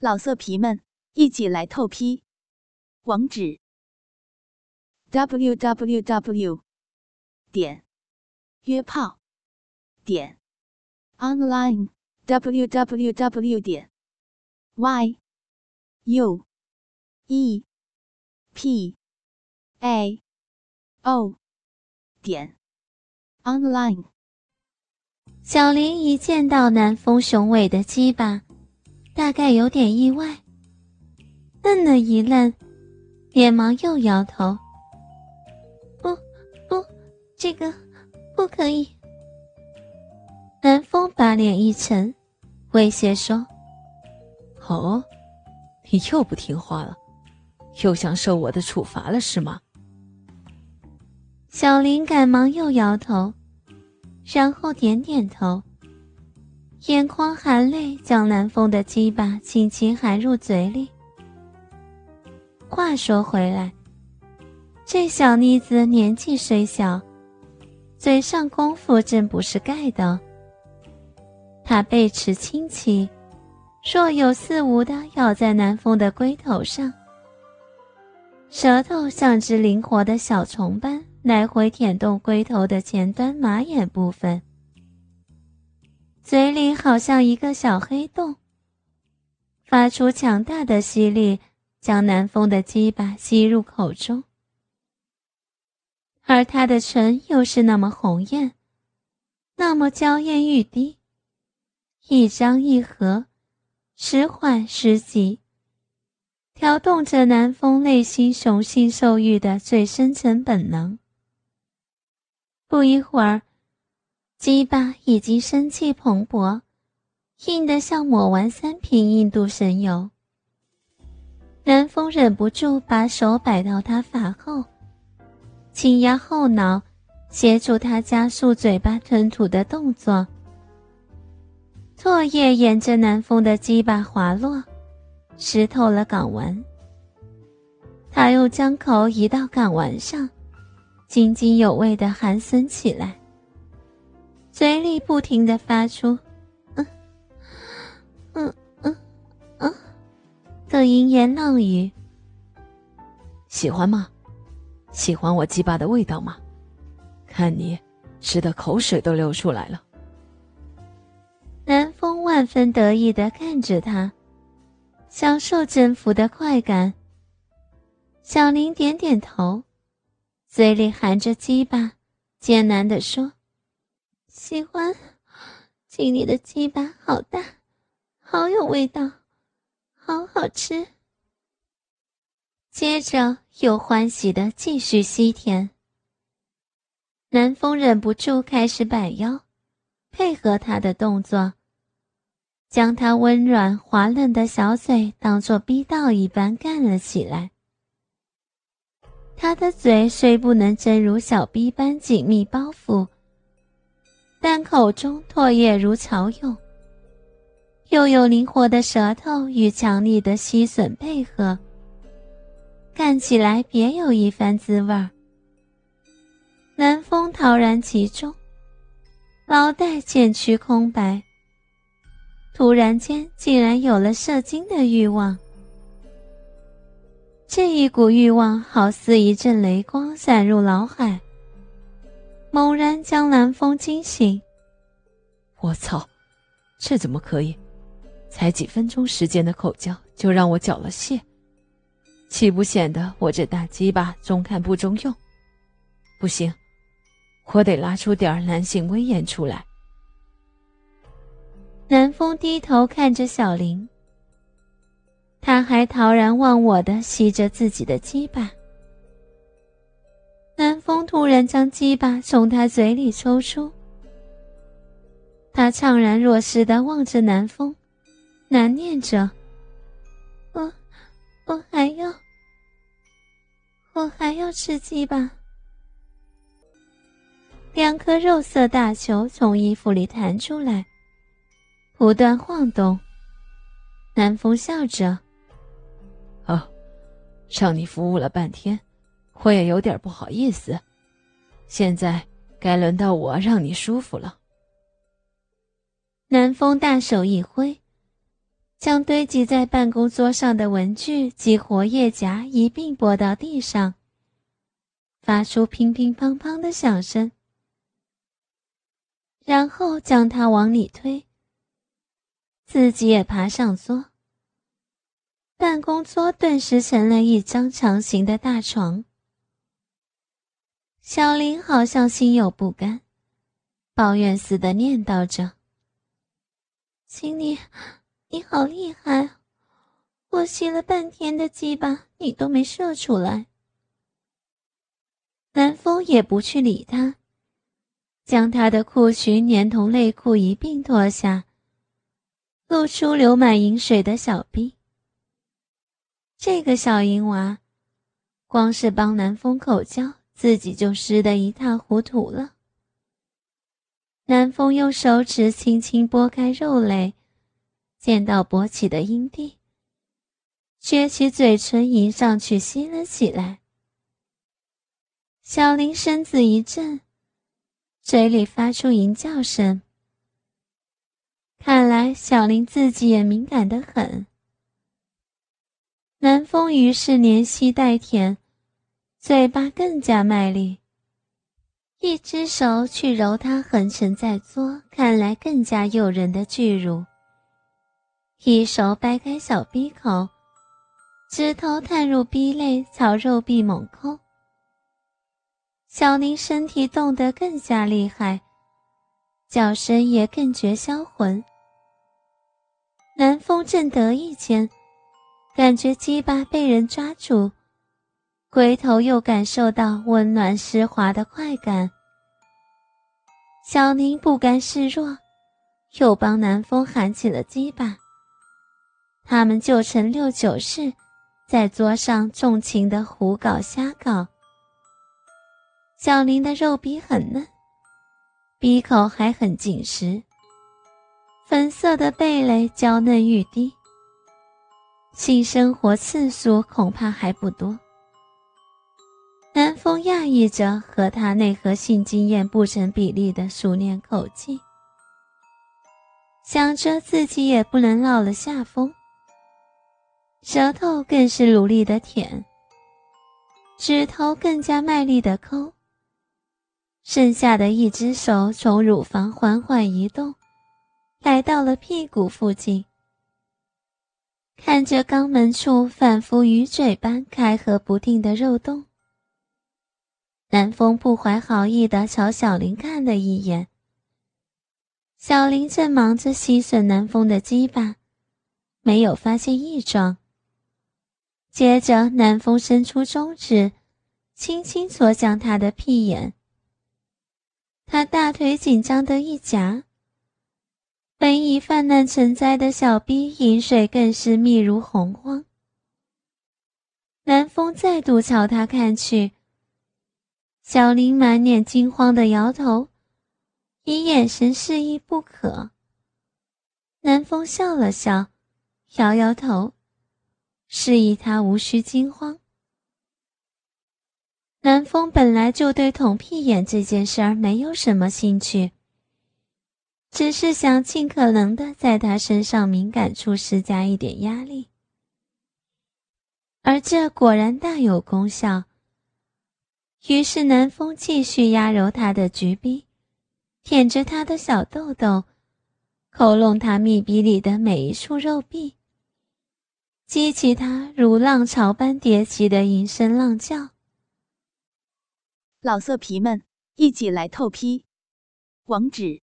老色皮们，一起来透批！网址：w w w 点约炮点 online w w w 点 y u e p a o 点 online。小林一见到南风雄伟的鸡巴。大概有点意外，愣了一愣，连忙又摇头：“不，不，这个不可以。”南风把脸一沉，威胁说：“哦，你又不听话了，又想受我的处罚了是吗？”小林赶忙又摇头，然后点点头。眼眶含泪，将南风的鸡巴轻轻含入嘴里。话说回来，这小妮子年纪虽小，嘴上功夫真不是盖的。她背齿轻启，若有似无的咬在南风的龟头上，舌头像只灵活的小虫般来回舔动龟头的前端马眼部分。嘴里好像一个小黑洞，发出强大的吸力，将南风的鸡巴吸入口中。而他的唇又是那么红艳，那么娇艳欲滴，一张一合，时缓时急，挑动着南风内心雄性兽欲的最深层本能。不一会儿。鸡巴已经生气蓬勃，硬得像抹完三瓶印度神油。南风忍不住把手摆到他发后，轻压后脑，协助他加速嘴巴吞吐的动作。唾液沿着南风的鸡巴滑落，湿透了港湾。他又将口移到港湾上，津津有味地含吮起来。嘴里不停的发出“嗯，嗯，嗯，嗯”的淫言浪语。喜欢吗？喜欢我鸡巴的味道吗？看你吃的口水都流出来了。南风万分得意的看着他，享受征服的快感。小林点点头，嘴里含着鸡巴，艰难的说。喜欢，经理的鸡巴好大，好有味道，好好吃。接着又欢喜的继续吸甜。南风忍不住开始摆腰，配合他的动作，将他温软滑嫩的小嘴当作逼道一般干了起来。他的嘴虽不能真如小逼般紧密包覆。但口中唾液如潮涌，又有灵活的舌头与强力的吸吮配合，干起来别有一番滋味。南风陶然其中，脑袋渐趋空白，突然间竟然有了射精的欲望。这一股欲望好似一阵雷光闪入脑海。猛然将南风惊醒。我操，这怎么可以？才几分钟时间的口交就让我缴了械，岂不显得我这大鸡巴中看不中用？不行，我得拉出点男性威严出来。南风低头看着小林，他还陶然忘我的吸着自己的鸡巴。南风突然将鸡巴从他嘴里抽出，他怅然若失的望着南风，难念着：“我，我还要，我还要吃鸡巴。”两颗肉色大球从衣服里弹出来，不断晃动。南风笑着：“哦，让你服务了半天。”我也有点不好意思，现在该轮到我让你舒服了。南风大手一挥，将堆积在办公桌上的文具及活页夹一并拨到地上，发出乒乒乓乓的响声，然后将它往里推，自己也爬上桌。办公桌顿时成了一张长形的大床。小林好像心有不甘，抱怨似的念叨着：“请你。”你好厉害！我吸了半天的鸡巴，你都没射出来。南风也不去理他，将他的裤裙连同内裤一并脱下，露出流满银水的小臂。这个小淫娃，光是帮南风口交，自己就湿得一塌糊涂了。南风用手指轻轻拨开肉蕾。见到勃起的阴蒂，撅起嘴唇迎上去吸了起来。小林身子一震，嘴里发出淫叫声。看来小林自己也敏感得很。南风于是连吸带舔，嘴巴更加卖力，一只手去揉他横陈在桌、看来更加诱人的巨乳。一手掰开小逼口，指头探入逼内，朝肉壁猛抠。小林身体动得更加厉害，叫声也更觉销魂。南风正得意间，感觉鸡巴被人抓住，龟头又感受到温暖湿滑的快感。小林不甘示弱，又帮南风喊起了鸡巴。他们就成六九式，在桌上纵情的胡搞瞎搞。小林的肉壁很嫩，鼻口还很紧实，粉色的蓓蕾娇嫩欲滴。性生活次数恐怕还不多。南风讶异着和他内核性经验不成比例的熟练口技，想着自己也不能落了下风。舌头更是努力的舔，指头更加卖力的抠。剩下的一只手从乳房缓缓移动，来到了屁股附近。看着肛门处反复鱼嘴般开合不定的肉洞，南风不怀好意的朝小林看了一眼。小林正忙着吸吮南风的鸡巴，没有发现异状。接着，南风伸出中指，轻轻戳向他的屁眼。他大腿紧张的一夹，本已泛滥成灾的小逼饮水更是密如洪荒。南风再度朝他看去，小林满脸惊慌的摇头，以眼神示意不可。南风笑了笑，摇摇头。示意他无需惊慌。南风本来就对捅屁眼这件事儿没有什么兴趣，只是想尽可能的在他身上敏感处施加一点压力，而这果然大有功效。于是南风继续压揉他的橘逼，舔着他的小豆豆，抠弄他密闭里的每一处肉壁。激起他如浪潮般叠起的淫声浪叫。老色皮们，一起来透批！网址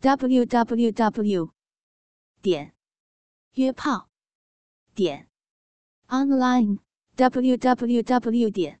：w w w 点约炮点 online w w w 点